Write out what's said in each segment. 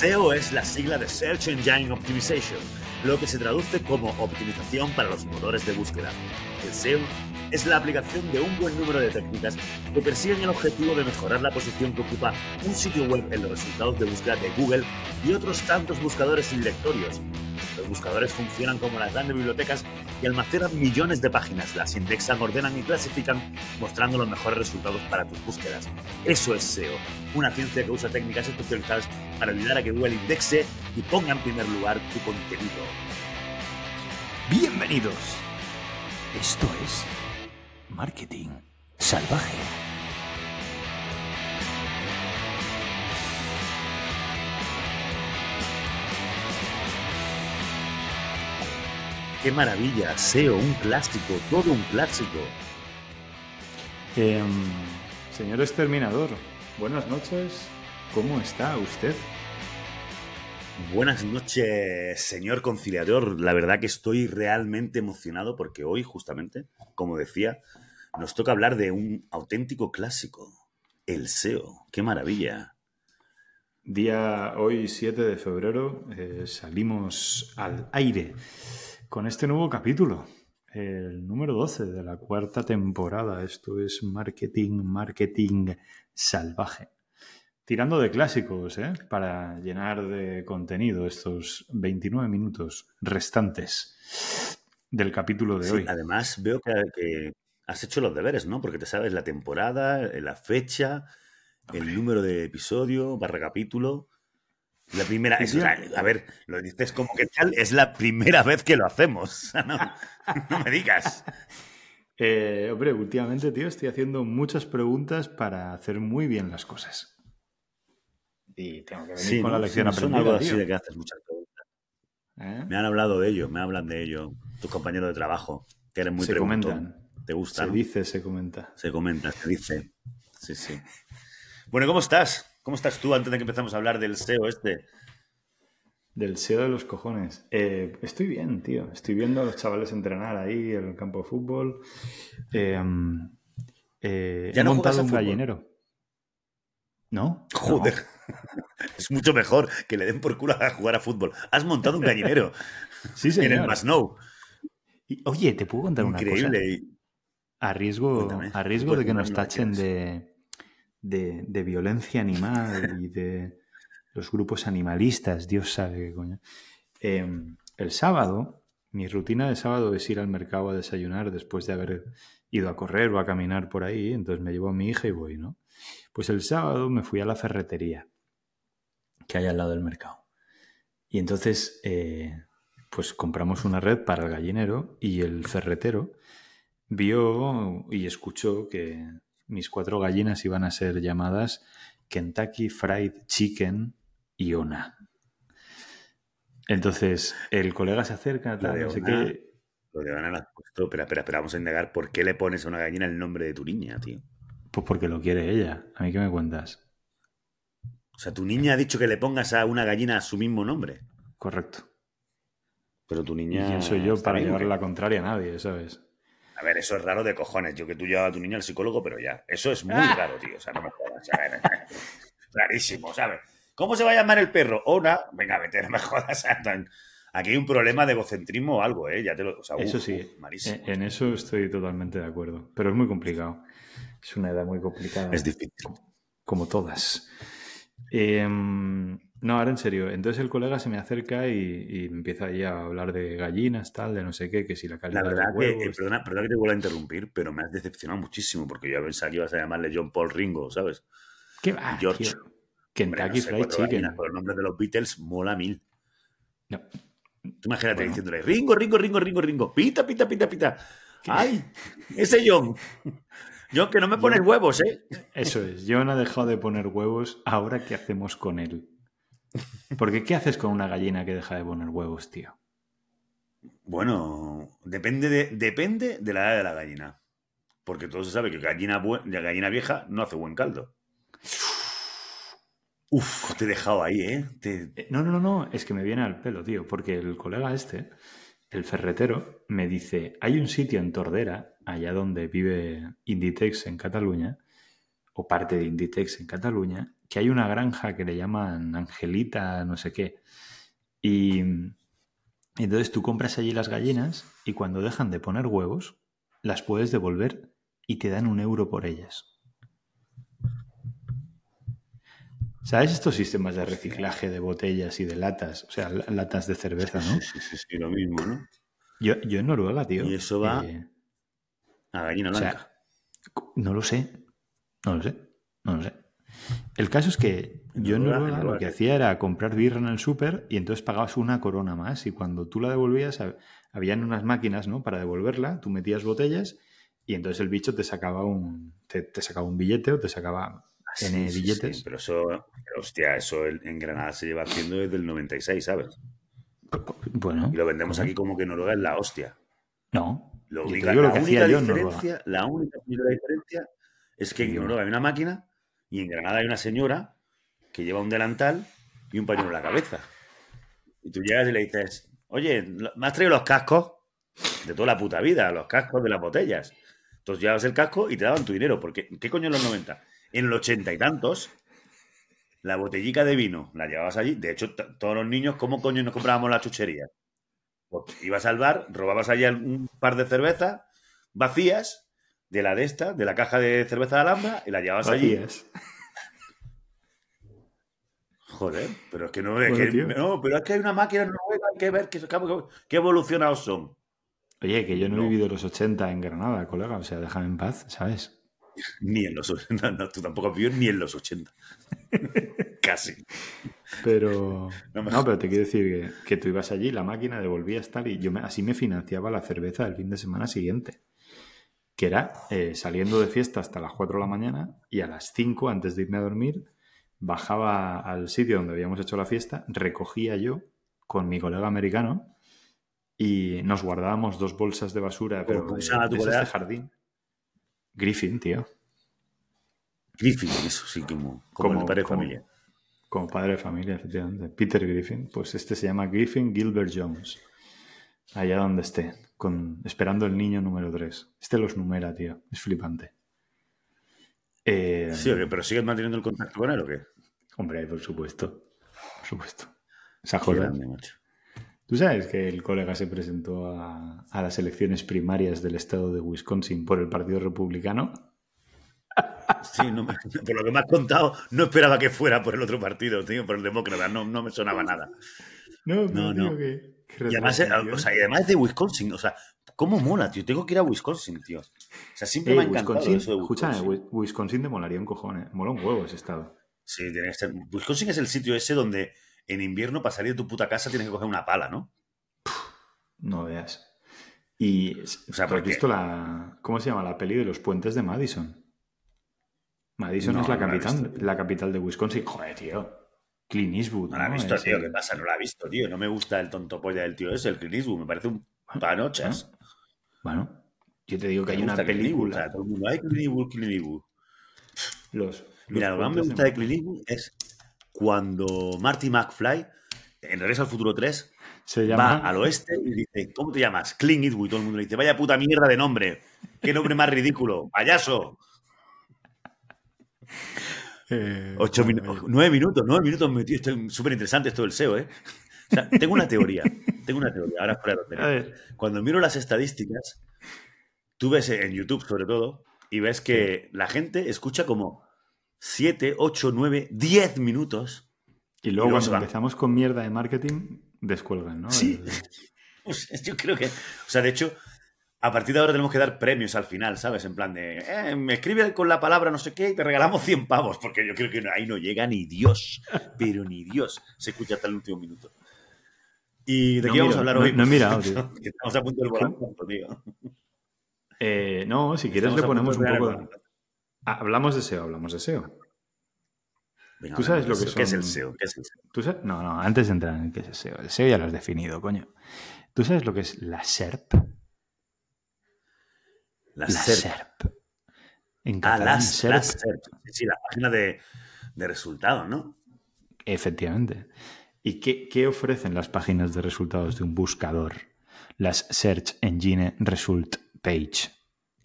SEO es la sigla de Search Engine Optimization, lo que se traduce como optimización para los motores de búsqueda. El SEO es la aplicación de un buen número de técnicas que persiguen el objetivo de mejorar la posición que ocupa un sitio web en los resultados de búsqueda de Google y otros tantos buscadores y directorios. Los buscadores funcionan como las grandes bibliotecas y almacenan millones de páginas, las indexan, ordenan y clasifican, mostrando los mejores resultados para tus búsquedas. Eso es SEO, una ciencia que usa técnicas especializadas para ayudar a que Google indexe y ponga en primer lugar tu contenido. Bienvenidos. Esto es Marketing Salvaje. ¡Qué maravilla! SEO, un clásico, todo un clásico. Em, señor exterminador, buenas noches. ¿Cómo está usted? Buenas noches, señor conciliador. La verdad que estoy realmente emocionado porque hoy, justamente, como decía, nos toca hablar de un auténtico clásico, el SEO. ¡Qué maravilla! Día hoy 7 de febrero eh, salimos al aire con este nuevo capítulo, el número 12 de la cuarta temporada. Esto es marketing, marketing salvaje. Tirando de clásicos, ¿eh? Para llenar de contenido estos 29 minutos restantes del capítulo de hoy. Además, veo que, has hecho los deberes, ¿no? Porque te sabes la temporada, la fecha, el número de episodio, barra capítulo. La primera, a ver, lo dices como que tal, es la primera vez que lo hacemos. No, no me digas. Eh, hombre, últimamente, tío, estoy haciendo muchas preguntas para hacer muy bien las cosas. Y tengo que venir con la lección aprendida. Son algo así de que haces muchas preguntas. ¿Eh? Me han hablado de ello, me hablan de ello. Tus compañeros de trabajo, que eres muy Se comentan. ¿Te gusta? Se dice, se comenta. Se comenta, se dice. Sí, sí. Bueno, ¿cómo estás? ¿Cómo estás tú antes de que empezamos a hablar del SEO este? Del SEO de los cojones. Eh, estoy bien, tío. Estoy viendo a los chavales entrenar ahí en el campo de fútbol. Eh, eh, ¿Ya he montado un gallinero. ¿No? Joder. Es mucho mejor que le den por culo a jugar a fútbol. Has montado un gallinero. sí, señor. En el Masnou. Oye, ¿te puedo contar una cosa? Increíble. A riesgo, a riesgo de que nos tachen de, de, violencia animal y de los grupos animalistas, Dios sabe qué coño. Em, el sábado, mi rutina de sábado es ir al mercado a desayunar después de haber ido a correr o a caminar por ahí, entonces me llevo a mi hija y voy, ¿no? Pues el sábado me fui a la ferretería que hay al lado del mercado. Y entonces, eh, pues compramos una red para el gallinero y el ferretero vio y escuchó que mis cuatro gallinas iban a ser llamadas Kentucky Fried Chicken y Ona. Entonces, el colega se acerca, tal, no sé qué. Lo de Ona puesto. Espera, espera, espera, vamos a indagar. ¿Por qué le pones a una gallina el nombre de tu niña, tío? Pues porque lo quiere ella. ¿A mí qué me cuentas? O sea, tu niña ha dicho que le pongas a una gallina su mismo nombre. Correcto. Pero tu niña. ¿Y quién soy yo para llevarle la contraria a nadie, sabes? A ver, eso es raro de cojones. Yo que tú llevas a tu niño al psicólogo, pero ya. Eso es muy ah. raro, tío. O sea, no me jodas. Rarísimo, ¿sabes? ¿Cómo se va a llamar el perro? Ona. Venga, vete, no me jodas. Aquí hay un problema de egocentrismo o algo, ¿eh? Ya te lo. O sea, eso sí. En, eso estoy totalmente de acuerdo. Pero es muy complicado. Es una edad muy complicada. Es difícil. Como, todas. Eh, no, ahora en serio. Entonces el colega se me acerca y, empieza ahí a hablar de gallinas, tal, de no sé qué, que si la calidad. La verdad que, eh, perdona, perdona, que te vuelva a interrumpir, pero me has decepcionado muchísimo porque yo pensaba que ibas a llamarle John Paul Ringo, ¿sabes? ¿Qué va? George. Kentucky Fried Chicken. por el nombre de los Beatles mola mil. No. Tú imagínate diciéndole Ringo, Ringo, Ringo, Ringo, Ringo, pita, pita, pita, pita. ¡Ay! Ese John. John, que no me pones huevos, ¿eh? Eso es. John ha dejado de poner huevos. Ahora, ¿qué hacemos con él? Porque ¿qué haces con una gallina que deja de poner huevos, tío? Bueno, depende de, depende de la edad de la gallina. Porque todo se sabe que gallina, gallina vieja no hace buen caldo. Uf, te he dejado ahí, ¿eh? ¿eh? No, no, no, no, es que me viene al pelo, tío, porque el colega este, el ferretero, me dice, hay un sitio en Tordera, allá donde vive Inditex en Cataluña, o parte de Inditex en Cataluña, que hay una granja que le llaman Angelita, no sé qué. Y entonces tú compras allí las gallinas y cuando dejan de poner huevos, las puedes devolver y te dan un euro por ellas. ¿Sabes estos sistemas de reciclaje de botellas y de latas? O sea, latas de cerveza, ¿no? Sí, sí, sí, lo mismo, ¿no? Yo, en Noruega, tío. Y eso va eh, a gallina blanca. no lo sé. No lo sé. No lo sé. El caso es que yo en Noruega, lo que hacía era comprar birra en el súper y entonces pagabas una corona más y cuando tú la devolvías, habían unas máquinas, ¿no? Para devolverla, tú metías botellas y entonces el bicho te sacaba un, te sacaba un billete o te sacaba en billetes. pero eso, hostia, eso en Granada se lleva haciendo desde el 96, ¿sabes? Bueno. Y lo vendemos aquí como que Noruega es la hostia. No. Lo única, la, única diferencia, la única diferencia es que en Noruega hay una máquina y en Granada hay una señora que lleva un delantal y un pañuelo en la cabeza. Y tú llegas y le dices, oye, ¿me has traído los cascos? De toda la puta vida, los cascos de las botellas. Entonces llevas el casco y te daban tu dinero. Porque, ¿qué coño en los 90? en los ochenta y tantos, la botellica de vino la llevabas allí. De hecho, todos los niños, ¿cómo coño nos comprábamos la chuchería? Pues ibas al bar, robabas allí un par de cervezas vacías de la de esta, de la caja de cerveza de Alhambra, y la llevabas allí. Joder, pero es que no, es que, no, pero es que hay una máquina nueva, hay que ver qué, qué evolucionados son. Oye, que yo no, he vivido los 80 en Granada, colega, o sea, déjame en paz, ¿sabes? Ni en los 80, no, tú tampoco has vivido ni en los 80. Casi. Pero. No, pero te quiero decir que, tú ibas allí, la máquina devolvías tal, y yo así me financiaba la cerveza el fin de semana siguiente. Que era eh, saliendo de fiesta hasta las 4 de la mañana y a las 5, antes de irme a dormir, bajaba al sitio donde habíamos hecho la fiesta, recogía yo con mi colega americano y nos guardábamos dos bolsas de basura, pero de, de jardín. Griffin, tío. Griffin, eso sí, como, como, padre de familia. Como padre de familia, efectivamente. Peter Griffin, pues este se llama Griffin Gilbert Jones. Allá donde esté, con, esperando el niño número 3. Este los numera, tío. Es flipante. Eh, sí, pero ¿sigues manteniendo el contacto con él o qué? Hombre, por supuesto. Por supuesto. Esa joder. Tú sabes que el colega se presentó a, las elecciones primarias del estado de Wisconsin por el Partido Republicano. Sí, por lo que me has contado, no esperaba que fuera por el otro partido, tío, por el demócrata, no, no me sonaba nada. No, no, no. Que, y, además, o sea, y además de Wisconsin, o sea, ¿cómo mola, tío? Tengo que ir a Wisconsin, tío. O sea, siempre me ha encantado eso de Wisconsin. Escúchame, Wisconsin te molaría un cojón, ¿eh? Mola un huevo ese estado. Sí, tiene que ser. Wisconsin es el sitio ese donde en invierno para salir de tu puta casa tienes que coger una pala, ¿no? No veas. Y, o sea, ¿has visto la. ¿Cómo se llama? La peli de los puentes de Madison. Madison es la capital, la, capital de Wisconsin. Joder, tío. Clint Eastwood. No, la he visto, tío. ¿Qué pasa? No la he visto, tío. No me gusta el tonto polla del tío ese, el Clint Eastwood. Me parece un panochas. Bueno, yo te digo que hay una película. O sea, todo el mundo, hay Clint Eastwood, Clint Eastwood. Los, Mira, lo que más me gusta de Clint Eastwood es cuando Marty McFly, en Regreso al Futuro 3, Se llama... va al oeste y dice, ¿cómo te llamas? Clint Eastwood. Y todo el mundo le dice, vaya puta mierda de nombre. ¿Qué nombre más ridículo? Payaso. Eh, Ocho minutos, nueve minutos, nueve minutos metido. Súper interesante esto del SEO, ¿eh? O sea, tengo una teoría, tengo una teoría, ahora Cuando miro las estadísticas, tú ves en YouTube sobre todo, y ves que la gente escucha como 7, 8, 9, 10 minutos. Y luego, cuando empezamos con mierda de marketing, descuelgan, ¿no? Sí. Yo creo que. O sea, de hecho, a partir de ahora tenemos que dar premios al final, ¿sabes? En plan de. Eh, me escribe con la palabra no sé qué y te regalamos 100 pavos, porque yo creo que ahí no llega ni Dios. Pero ni Dios se escucha hasta el último minuto. ¿Y de qué vamos a hablar hoy? No he mirado, tío. estamos a punto del volante, tío. Eh, no, si quieres le ponemos un poco. Ah, hablamos de SEO, hablamos de SEO. ¿Tú sabes lo que son... ¿Qué es el SEO? ¿Qué es el SEO? No, no, antes de entrar en qué es el SEO. El SEO ya lo has definido, coño. ¿Tú sabes lo que es la SERP? La, SERP. En ah, la SERP. Sí, la página de, de resultados, ¿no? Efectivamente. ¿Y qué, qué, ofrecen las páginas de resultados de un buscador? Las Search Engine Result Page.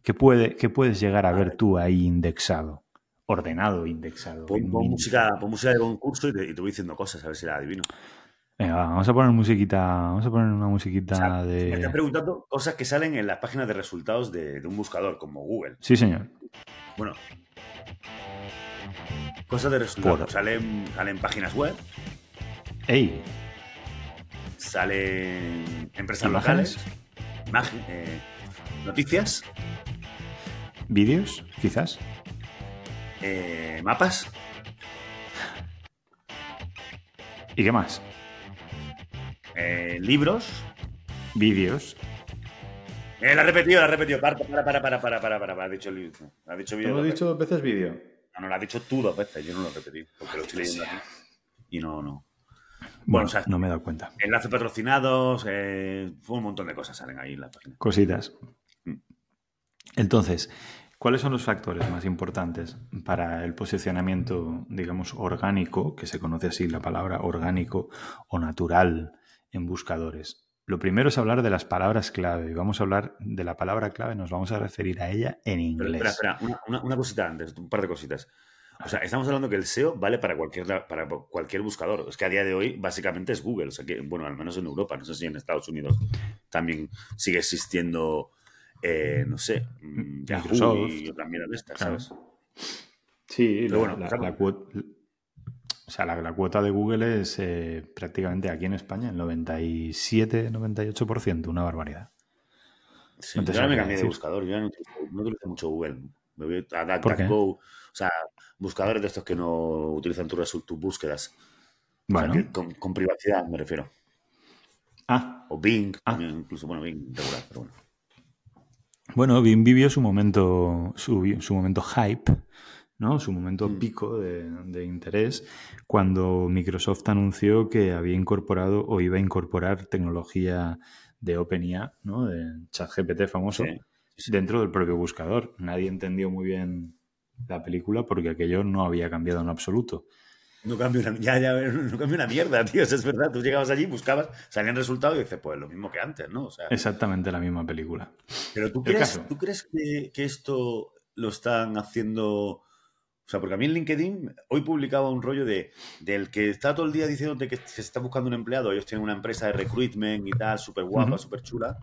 ¿Qué, puede, puedes llegar a ver tú ahí indexado? ordenado, indexado. Pon, música, música de concurso y te, voy diciendo cosas, a ver si la adivino. Venga, vamos a poner musiquita, vamos a poner una musiquita de... Me estás preguntando cosas que salen en las páginas de resultados de, un buscador, como Google. Sí, señor. Bueno. Cosas de resultados. Salen, salen páginas web. ¡Ey! Salen empresas locales. Eh, noticias. Vídeos, quizás. Eh, mapas. ¿Y qué más? Eh, libros. Vídeos. Eh, la ha repetido, la ha repetido. Para, para, para, para, para, para, para, Ha dicho, ha dicho vídeo. ¿Lo dicho dos veces vídeo? No, no, lo ha dicho tú dos veces. Yo no lo he repetido. Porque lo estoy leyendo aquí. Y no, no. Bueno, o sea, no me he dado cuenta. Enlaces patrocinados, eh, un montón de cosas salen ahí en la página. Cositas. Entonces, ¿Cuáles son los factores más importantes para el posicionamiento, digamos, orgánico, que se conoce así la palabra orgánico o natural en buscadores? Lo primero es hablar de las palabras clave. Y vamos a hablar de la palabra clave, nos vamos a referir a ella en inglés. espera, espera, una, cosita antes, un par de cositas. O sea, estamos hablando que el SEO vale para cualquier, para cualquier buscador. Es que a día de hoy básicamente es Google. O sea que, bueno, al menos en Europa, no sé si en Estados Unidos también sigue existiendo eh, no sé, mm, Microsoft y otras de estas, ¿sabes? Sí, bueno, la, cuota, o sea, la, cuota de Google es eh, prácticamente aquí en España el 97-98%, una barbaridad. Sí, yo ahora me cambié de buscador, yo no utilizo, mucho Google. Me voy a DuckDuckGo, o sea, buscadores de estos que no utilizan tus, búsquedas. Bueno. con, privacidad me refiero. Ah. O Bing, ah. incluso, bueno, Bing regular, pero bueno. Bueno, Bing vivió su momento, su, momento hype, ¿no? Su momento mm. pico de, interés cuando Microsoft anunció que había incorporado o iba a incorporar tecnología de OpenIA, ¿no? De ChatGPT famoso, dentro del propio buscador. Nadie entendió muy bien la película porque aquello no había cambiado en absoluto. No cambia una, ya, ya, no cambia una mierda, tío. es verdad. Tú llegabas allí, buscabas, salían resultados y dices, pues lo mismo que antes, ¿no? Exactamente la misma película. Pero tú crees, ¿tú crees que, que, esto lo están haciendo. O sea, porque a mí en LinkedIn hoy publicaba un rollo de del que está todo el día diciéndote que se está buscando un empleado. Ellos tienen una empresa de recruitment y tal, súper guapa, súper chula.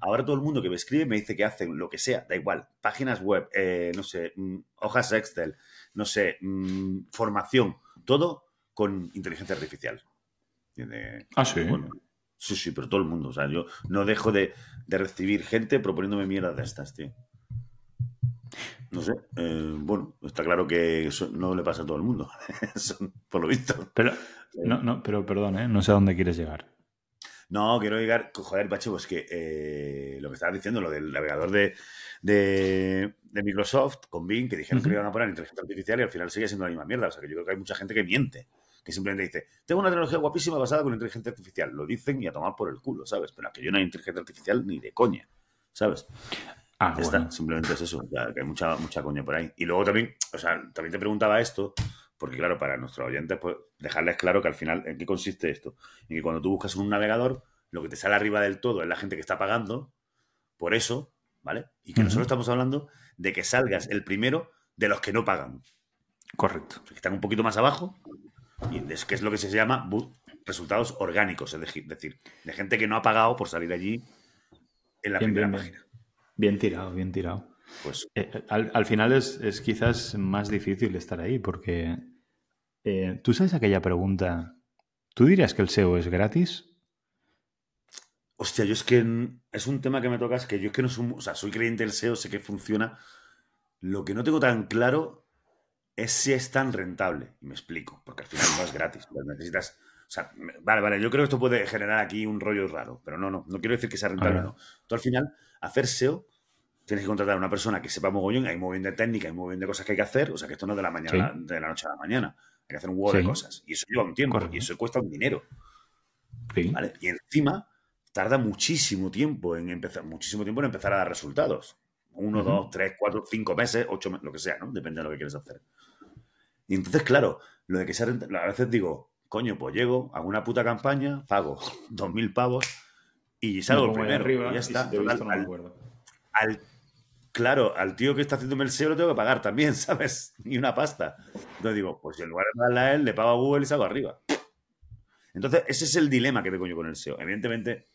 Ahora todo el mundo que me escribe me dice que hacen lo que sea, da igual. Páginas web, eh, no sé, mm, hojas Excel, no sé, mm, formación todo con inteligencia artificial. ah, sí. sí, sí, pero todo el mundo. O sea, yo no dejo de, recibir gente proponiéndome mierdas de estas, tío. No sé. Eh, bueno, está claro que eso no le pasa a todo el mundo. por lo visto. Pero, no, no, pero perdón, ¿eh? no sé a dónde quieres llegar. No, quiero llegar. Joder, Pacho, pues que eh, lo que estabas diciendo, lo del navegador de, de, Microsoft con Bing que dijeron que iban a poner inteligencia artificial y al final sigue siendo la misma mierda. O sea que yo creo que hay mucha gente que miente, que simplemente dice, tengo una tecnología guapísima basada con inteligencia artificial. Lo dicen y a tomar por el culo, ¿sabes? Pero que yo no hay inteligencia artificial ni de coña, ¿sabes? Ah, está, simplemente es eso, que hay mucha, mucha coña por ahí. Y luego también, o sea, también te preguntaba esto, porque claro, para nuestros oyentes, pues dejarles claro que al final, ¿en qué consiste esto? En que cuando tú buscas un navegador, lo que te sale arriba del todo es la gente que está pagando por eso, ¿vale? Y que nosotros estamos hablando de que salgas el primero de los que no pagan. Correcto. Que están un poquito más abajo, y es, que es lo que se llama resultados orgánicos, es decir, de gente que no ha pagado por salir allí en la primera página. Bien tirado, bien tirado. Pues, eh, eh, al, final es, quizás más difícil estar ahí porque eh, tú sabes aquella pregunta, ¿tú dirías que el SEO es gratis? Hostia, yo es que es un tema que me toca, es que yo es que no soy, o sea, soy creyente del SEO, sé que funciona. Lo que no tengo tan claro es si es tan rentable. Y me explico, porque al final no es gratis. necesitas. O sea, vale, vale, yo creo que esto puede generar aquí un rollo raro, pero no, no, no quiero decir que sea rentable, no. Tú al final, hacer SEO, tienes que contratar a una persona que sepa mogollón, hay un de técnica, hay un de cosas que hay que hacer, o sea, que esto no es de la mañana, de la noche a la mañana. Hay que hacer un huevo de cosas. Y eso lleva un tiempo, y eso cuesta un dinero. ¿Vale? Y encima, tarda muchísimo tiempo en empezar, muchísimo tiempo en empezar a dar resultados. Uno, dos, tres, cuatro, cinco meses, ocho meses, lo que sea, ¿no? Depende de lo que quieres hacer. Y entonces, claro, lo de que sea a veces digo, coño, pues llego, hago una puta campaña, pago dos mil pavos y salgo el primero. Arriba, y ya está. al, claro, al tío que está haciéndome el SEO lo tengo que pagar también, ¿sabes? Ni una pasta. Entonces digo, pues en lugar de pagarle a él, le pago a Google y salgo arriba. Entonces, ese es el dilema que tengo yo con el SEO. Evidentemente,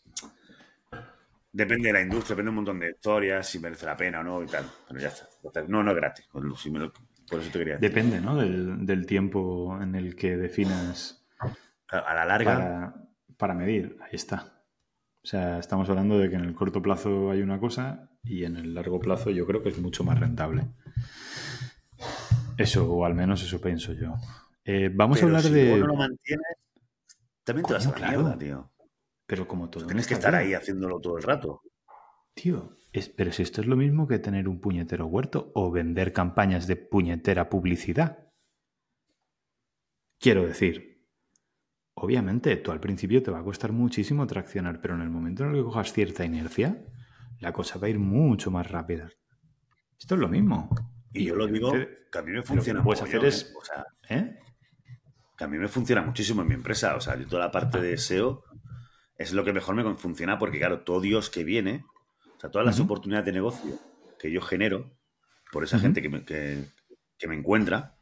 depende de la industria, depende de un montón de historias, si merece la pena o no y tal. Pero ya está. no, no es gratis. por eso te quería decir. Depende, ¿no? Del, tiempo en el que definas. A la larga. Para, para medir. Ahí está. O sea, estamos hablando de que en el corto plazo hay una cosa y en el largo plazo yo creo que es mucho más rentable. Eso, o al menos eso pienso yo. Eh, vamos a hablar de. no lo mantienes, también te vas a la mierda, tío. Pero como todo. Tienes que estar ahí haciéndolo todo el rato. Tío, pero si esto es lo mismo que tener un puñetero huerto o vender campañas de puñetera publicidad. Quiero decir, obviamente tú al principio te va a costar muchísimo traccionar, pero en el momento en el que cojas cierta inercia, la cosa va a ir mucho más rápida. Esto es lo mismo. Y, yo lo digo que a mí me funciona. Lo que puedes hacer es. ¿eh? ¿eh? Que a mí me funciona muchísimo en mi empresa. O sea, yo toda la parte de SEO es lo que mejor me funciona porque, claro, todo Dios que viene, o sea, todas las oportunidades de negocio que yo genero por esa gente que me, que, me encuentra,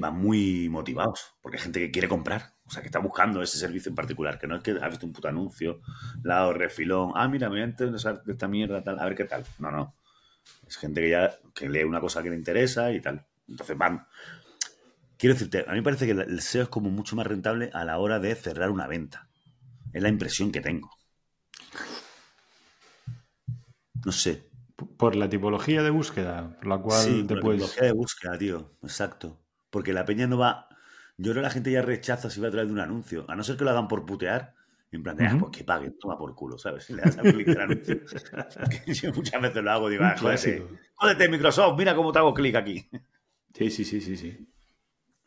van muy motivados. Porque hay gente que quiere comprar. O sea, que está buscando ese servicio en particular, que no es que has visto un puto anuncio, lado refilón, ah, mira, me voy a de esta mierda, tal, a ver qué tal. No, no. Es gente que ya que lee una cosa que le interesa y tal. Entonces van. Quiero decirte, a mí me parece que el SEO es como mucho más rentable a la hora de cerrar una venta. Es la impresión que tengo. No sé. Por la tipología de búsqueda, por la cual sí, por la tipología de búsqueda, tío. Exacto. Porque la peña no va yo creo que la gente ya rechaza si va a través de un anuncio, a no ser que lo hagan por putear. En plan de, ah, pues que paguen, toma por culo, ¿sabes? Le das a anuncio. yo muchas veces lo hago, digo, ah, jódete, Microsoft, mira cómo te hago clic aquí. Sí, sí, sí, sí, sí.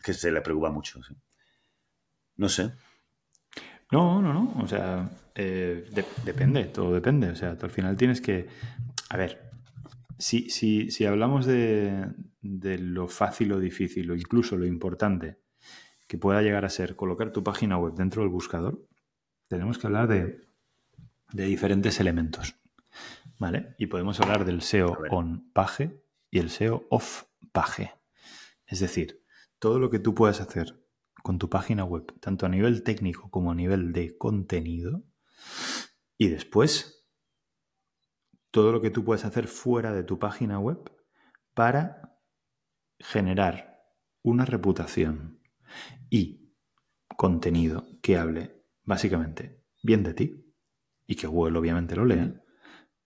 Que se le preocupa mucho, sí. No sé. No, no, no. O sea, eh, depende, todo depende. O sea, tú al final tienes que. A ver, si, si, si hablamos de, de, lo fácil o difícil, o incluso lo importante que pueda llegar a ser colocar tu página web dentro del buscador, tenemos que hablar de, diferentes elementos. ¿Vale? Y podemos hablar del SEO on page y el SEO off page. Es decir, todo lo que tú puedas hacer con tu página web, tanto a nivel técnico como a nivel de contenido, y después todo lo que tú puedes hacer fuera de tu página web para generar una reputación, y contenido que hable básicamente bien de ti y que Google obviamente lo lea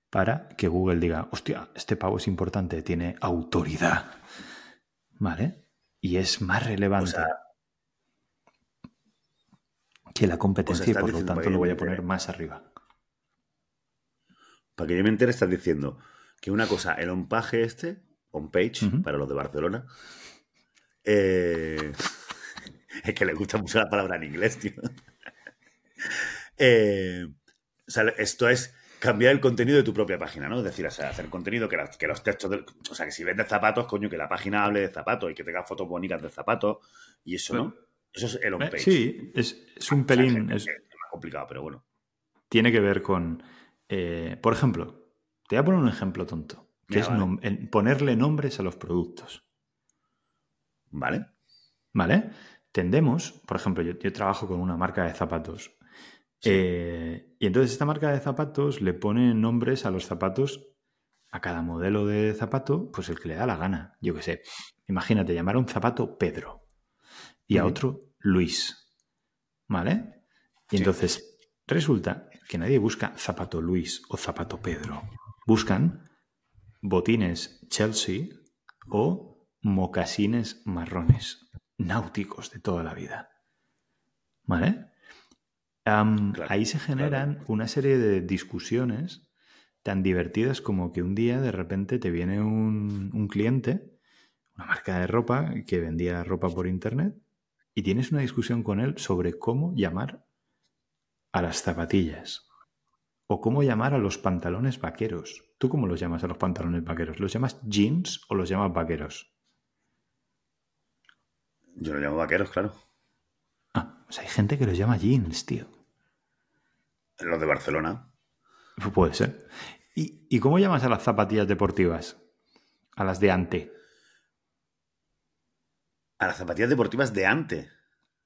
para que Google diga, hostia, este pavo es importante, tiene autoridad. ¿Vale? Y es más relevante que la competencia y por lo tanto lo voy a poner más arriba. Para que yo me entere, estás diciendo que una cosa, el on-page este, on-page, para los de Barcelona, eh, es que le gusta mucho la palabra en inglés, tío. Eh, o sea, esto es cambiar el contenido de tu propia página, ¿no? Es decir, hacer contenido que, que los textos, o sea, que si vendes zapatos, coño, que la página hable de zapatos y que tenga fotos bonitas de zapatos y eso, ¿no? Eso es el on-page. Sí, es, un pelín... es, más complicado, pero bueno. Tiene que ver con, eh, por ejemplo, te voy a poner un ejemplo tonto, que es ponerle nombres a los productos. Vale. ¿Vale? Tendemos, por ejemplo, yo, trabajo con una marca de zapatos. Eh, y entonces esta marca de zapatos le pone nombres a los zapatos, a cada modelo de zapato, pues el que le da la gana. Yo qué sé. Imagínate, llamar a un zapato Pedro y a otro Luis. ¿Vale? Y entonces resulta que nadie busca zapato Luis o zapato Pedro. Buscan botines Chelsea o mocasines marrones náuticos de toda la vida. ¿Vale? Ahí se generan una serie de discusiones tan divertidas como que un día de repente te viene un, un cliente, una marca de ropa que vendía ropa por internet, y tienes una discusión con él sobre cómo llamar a las zapatillas o cómo llamar a los pantalones vaqueros. ¿Tú cómo los llamas a los pantalones vaqueros? ¿Los llamas jeans o los llamas vaqueros? Yo lo llamo vaqueros, claro. Ah, pues hay gente que los llama jeans, tío. Los de Barcelona. Puede ser. ¿Y, cómo llamas a las zapatillas deportivas? A las de ante. A las zapatillas deportivas de ante.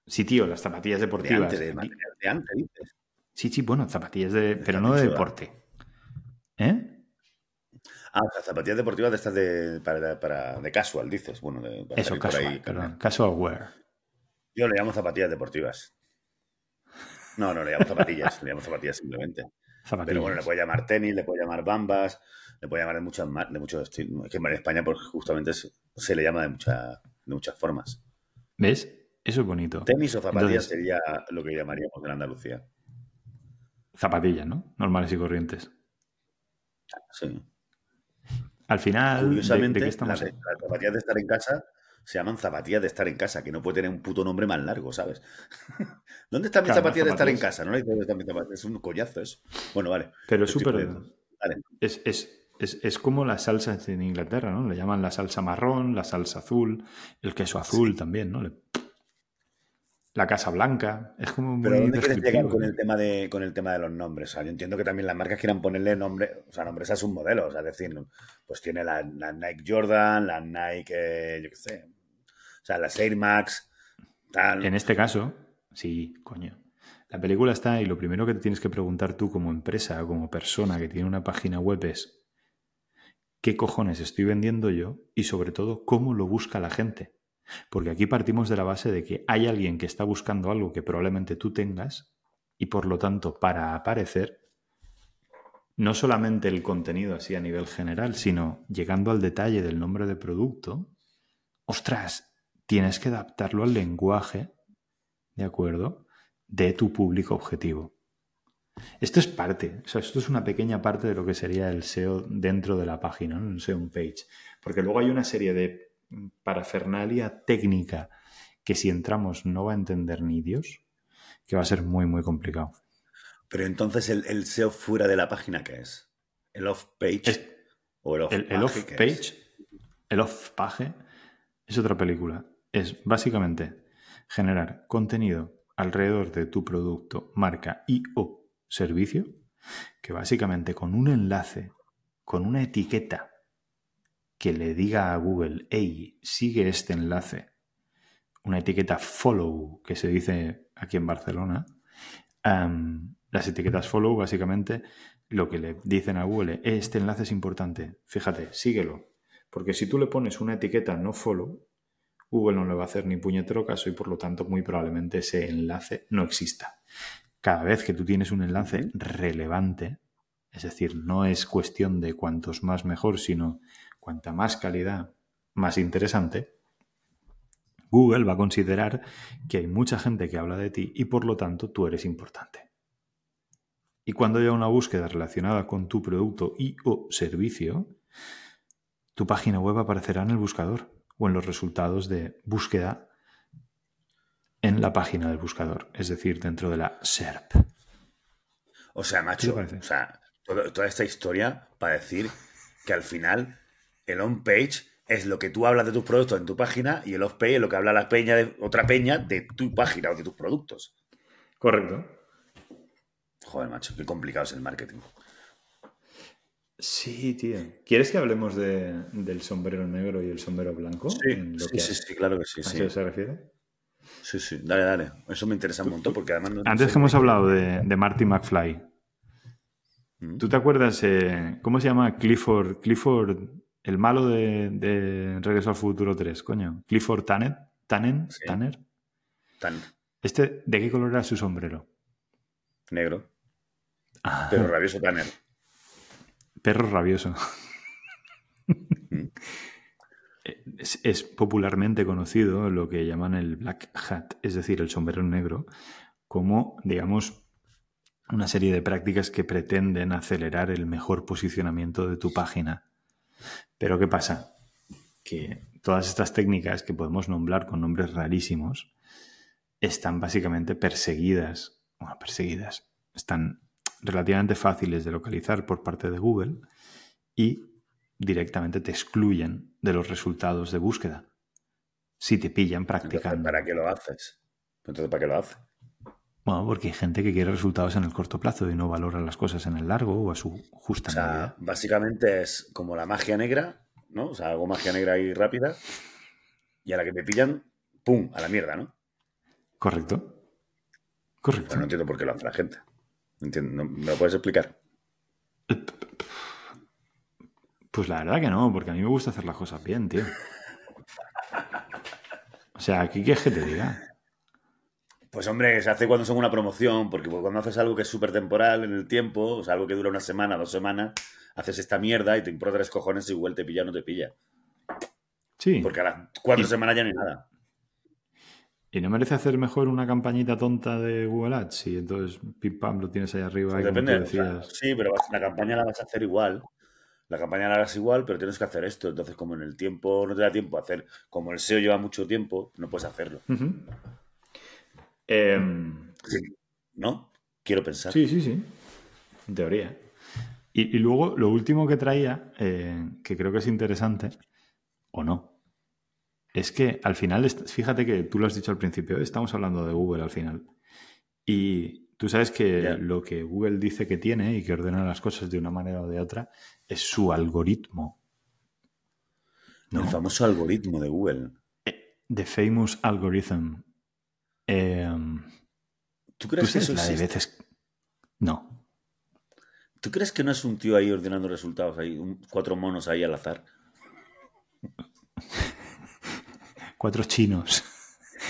Sí, tío, las zapatillas deportivas. De ante, de, ante dices. Sí, sí, bueno, zapatillas de. pero no de deporte. ¿Eh? Ah, o sea, zapatillas deportivas de estas de, para, de casual, dices. Bueno, de, Eso, casual, casual wear. Yo le llamo zapatillas deportivas. No, no, le llamo zapatillas, le llamo zapatillas simplemente. Pero bueno, le puede llamar tenis, le puede llamar bambas, le puede llamar de muchas de muchos estilos. Es que en España pues, justamente se, le llama de, de muchas formas. ¿Ves? Eso es bonito. Tenis o zapatillas sería lo que llamaríamos en Andalucía. Zapatillas, ¿no? Normales y corrientes. Sí. Al final, curiosamente, las, zapatillas de estar en casa se llaman zapatillas de estar en casa, que no puede tener un puto nombre más largo, ¿sabes? ¿Dónde están mis zapatillas de estar en casa? No es un collazo eso. Bueno, vale. Pero es súper. Es, es, es, es, como las salsas en Inglaterra, ¿no? Le llaman la salsa marrón, la salsa azul, el queso azul también, ¿no? La Casa Blanca. Es como muy Pero ¿dónde quieres llegar con el tema de con el tema de los nombres? O sea, yo entiendo que también las marcas quieran ponerle nombre, o sea, nombres a sus modelos, o sea, decir, pues tiene la, Nike Jordan, la Nike, eh, yo qué sé, o sea, las Air Max, tal. En este caso, sí, coño. La película está y lo primero que te tienes que preguntar tú como empresa, como persona que tiene una página web es ¿qué cojones estoy vendiendo yo? Y sobre todo, ¿cómo lo busca la gente? Porque aquí partimos de la base de que hay alguien que está buscando algo que probablemente tú tengas y por lo tanto para aparecer, no solamente el contenido así a nivel general, sino llegando al detalle del nombre de producto, ostras, tienes que adaptarlo al lenguaje, ¿de acuerdo? De tu público objetivo. Esto es parte, o sea, esto es una pequeña parte de lo que sería el SEO dentro de la página, ¿no? el SEO page. Porque luego hay una serie de parafernalia técnica que si entramos no va a entender ni Dios, que va a ser muy, muy complicado. Pero entonces el, SEO fuera de la página, ¿qué es? ¿El off-page? ¿O el off-page? El off-page es otra película. Es básicamente generar contenido alrededor de tu producto, marca y o servicio, que básicamente con un enlace, con una etiqueta que le diga a Google, hey, sigue este enlace, una etiqueta follow, que se dice aquí en Barcelona, las etiquetas follow básicamente lo que le dicen a Google, es, este enlace es importante, fíjate, síguelo, porque si tú le pones una etiqueta no follow, Google no le va a hacer ni puñetero caso y por lo tanto muy probablemente ese enlace no exista. Cada vez que tú tienes un enlace relevante, es decir, no es cuestión de cuantos más mejor, sino cuanta más calidad, más interesante, Google va a considerar que hay mucha gente que habla de ti y por lo tanto tú eres importante. Y cuando haya una búsqueda relacionada con tu producto y o servicio, tu página web aparecerá en el buscador o en los resultados de búsqueda en la página del buscador, es decir, dentro de la SERP. O sea, macho, o sea, toda esta historia para decir que al final el on-page es lo que tú hablas de tus productos en tu página y el off-page es lo que habla la peña de otra peña de tu página o de tus productos. Correcto. Joder, macho, qué complicado es el marketing. Sí, tío. ¿Quieres que hablemos del sombrero negro y el sombrero blanco? Sí, sí, sí, claro que sí. ¿A qué se refiere? Sí, sí, dale, dale. Eso me interesa un montón porque además... Antes que hemos hablado de, de Marty McFly. ¿Mm? ¿Tú te acuerdas eh, cómo se llama Clifford, Clifford el malo de, Regreso al Futuro 3, coño. Clifford Tanner. Tanner. Tanner. Este, ¿De qué color era su sombrero? Negro. Ah. Perro rabioso Tanner. Perro rabioso. es, es, popularmente conocido lo que llaman el black hat, es decir, el sombrero negro, como, digamos, una serie de prácticas que pretenden acelerar el mejor posicionamiento de tu página pero ¿qué pasa? Que todas estas técnicas que podemos nombrar con nombres rarísimos están básicamente perseguidas, bueno, perseguidas, están relativamente fáciles de localizar por parte de Google y directamente te excluyen de los resultados de búsqueda. Si te pillan practicando. ¿Para qué lo haces? Entonces, ¿para qué lo haces? Bueno, porque hay gente que quiere resultados en el corto plazo y no valora las cosas en el largo o a su justa o sea, Básicamente es como la magia negra, ¿no? O sea, algo magia negra y rápida. Y a la que te pillan, ¡pum! A la mierda, ¿no? Correcto. Correcto. no entiendo por qué lo hace la gente. Entiendo. ¿Me lo puedes explicar? Pues la verdad que no, porque a mí me gusta hacer las cosas bien, tío. O sea, aquí qué es que te diga. Pues hombre, se hace cuando son una promoción, porque cuando haces algo que es súper temporal en el tiempo, o sea, algo que dura una semana, dos semanas, haces esta mierda y te importa tres cojones y igual te pilla o no te pilla. Sí. Porque a las cuatro semanas ya no hay nada. ¿Y no merece hacer mejor una campañita tonta de Google Ads? Y entonces, pim pam, lo tienes ahí arriba. Pues depende. sí, pero la campaña la vas a hacer igual. La campaña la hagas igual, pero tienes que hacer esto. Entonces, como en el tiempo no te da tiempo a hacer, como el SEO lleva mucho tiempo, no puedes hacerlo. Em, ¿No? Quiero pensar. Sí, sí, sí. En teoría. Y, luego, lo último que traía, eh, que creo que es interesante, o no, es que al final, fíjate que tú lo has dicho al principio, estamos hablando de Google al final. Y tú sabes que lo que Google dice que tiene y que ordena las cosas de una manera o de otra es su algoritmo. El famoso algoritmo de Google. Eh, the famous algorithm. Em, ¿Tú crees que eso la de veces... No. ¿Tú crees que no es un tío ahí ordenando resultados ahí, cuatro monos ahí al azar? cuatro chinos.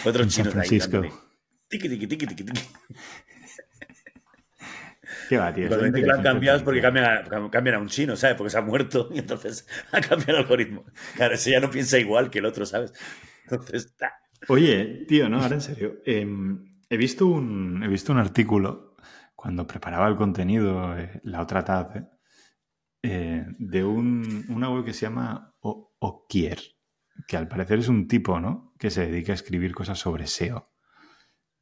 Cuatro en chinos San Francisco. ahí. Tiki, tiki, tiki, tiki, tiki. ¿Qué va, tío? Cuando lo han cambiado porque cambian a, cambian a, un chino, ¿sabes? Porque se ha muerto y entonces ha cambiado el algoritmo. Claro, ese ya no piensa igual que el otro, ¿sabes? Entonces, está. Oye, tío, no, ahora en serio. Em, he, visto un, he visto un artículo cuando preparaba el contenido eh, la otra tarde eh, de un, una web que se llama Okier, que al parecer es un tipo, ¿no? Que se dedica a escribir cosas sobre SEO.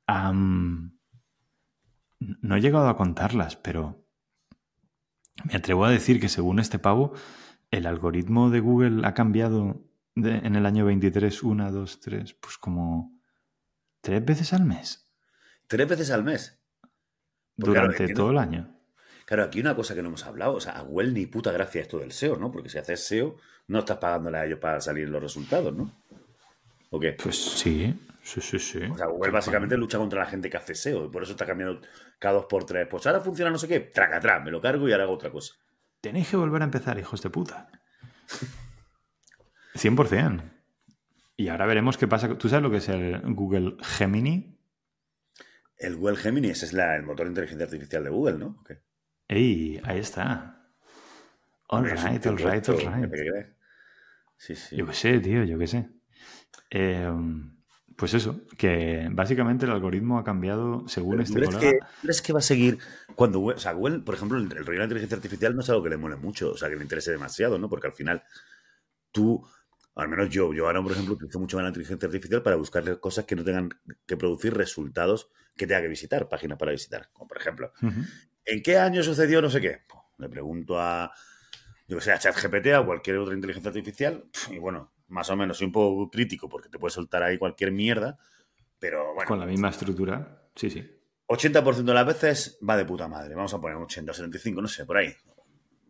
no he llegado a contarlas, pero me atrevo a decir que según este pavo, el algoritmo de Google ha cambiado en el año 23, una, dos, tres, pues como tres veces al mes. ¿Tres veces al mes? Durante todo el año. Claro, aquí una cosa que no hemos hablado, o sea, a Google ni puta gracia esto del SEO, ¿no? Porque si haces SEO, no estás pagándole a ellos para salir los resultados, ¿no? ¿O qué? Pues sí, sí, sí, sí. O sea, Google básicamente lucha contra la gente que hace SEO, y por eso está cambiando cada dos por tres. Pues ahora funciona no sé qué, traca atrás, me lo cargo y ahora hago otra cosa. Tenéis que volver a empezar, hijos de puta. 100%. Y ahora veremos qué pasa. ¿Tú sabes lo que es el Google Gemini? El Google Gemini, ese es el motor de inteligencia artificial de Google, ¿no? ¡Ey! Ahí está. All right, all right, all right. Sí, sí. Yo qué sé, tío, yo qué sé. Em, pues eso, que básicamente el algoritmo ha cambiado según este ¿crees que, ¿Crees que va a seguir cuando o sea, Google, por ejemplo, el, rollo de la inteligencia artificial no es algo que le mole mucho, o sea, que le interese demasiado, ¿no? Porque al final tú al menos yo, yo ahora, por ejemplo, utilizo mucho la inteligencia artificial para buscarle cosas que no tengan que producir resultados que tenga que visitar, páginas para visitar. Como por ejemplo, ¿en qué año sucedió no sé qué? le pregunto a, yo que sé, a ChatGPT, a cualquier otra inteligencia artificial, y bueno, más o menos soy un poco crítico porque te puede soltar ahí cualquier mierda, pero bueno. Con la misma estructura, sí, sí. 80% de las veces va de puta madre. Vamos a poner 80, 75, no sé, por ahí.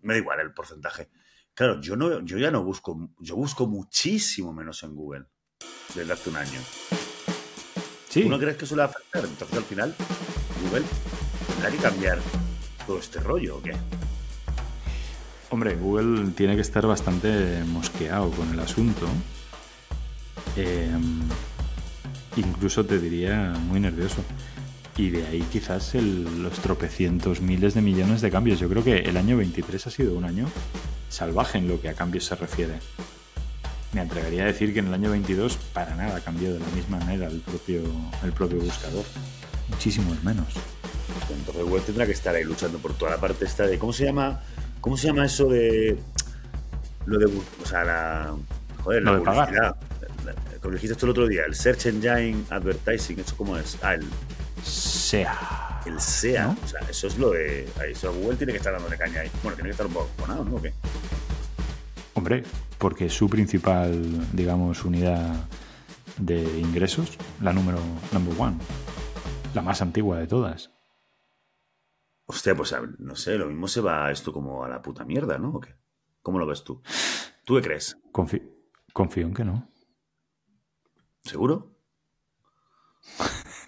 Me da igual el porcentaje. Claro, yo, no, yo ya no busco, yo busco muchísimo menos en Google desde hace un año. Sí. ¿Tú no crees que suele afectar? Entonces al final, Google tendrá que cambiar todo este rollo o qué? Hombre, Google tiene que estar bastante mosqueado con el asunto. Em, incluso te diría muy nervioso. Y de ahí quizás los tropecientos miles de millones de cambios. Yo creo que el año 23 ha sido un año salvaje en lo que a cambios se refiere. Me atrevería a decir que en el año 22 para nada cambió de la misma manera el propio, el propio buscador. Muchísimo menos. Entonces Google tendrá que estar ahí luchando por toda la parte esta de... ¿Cómo se llama? ¿Cómo se llama eso de... Lo de... O sea, la... Joder, la publicidad. Como dijiste esto el otro día, el Search Engine Advertising, ¿eso cómo es? Ah, el SEA el SEA, ¿No? o sea, eso es lo de. Eso Google tiene que estar dando dándole caña ahí. Bueno, tiene que estar un poco abonado, ¿no? ¿O qué? Hombre, porque su principal, digamos, unidad de ingresos, la número number one, la más antigua de todas. Hostia, pues no sé, lo mismo se va esto como a la puta mierda, ¿no? ¿O qué? ¿Cómo lo ves tú? ¿Tú qué crees? Confío, confío en que no. ¿Seguro?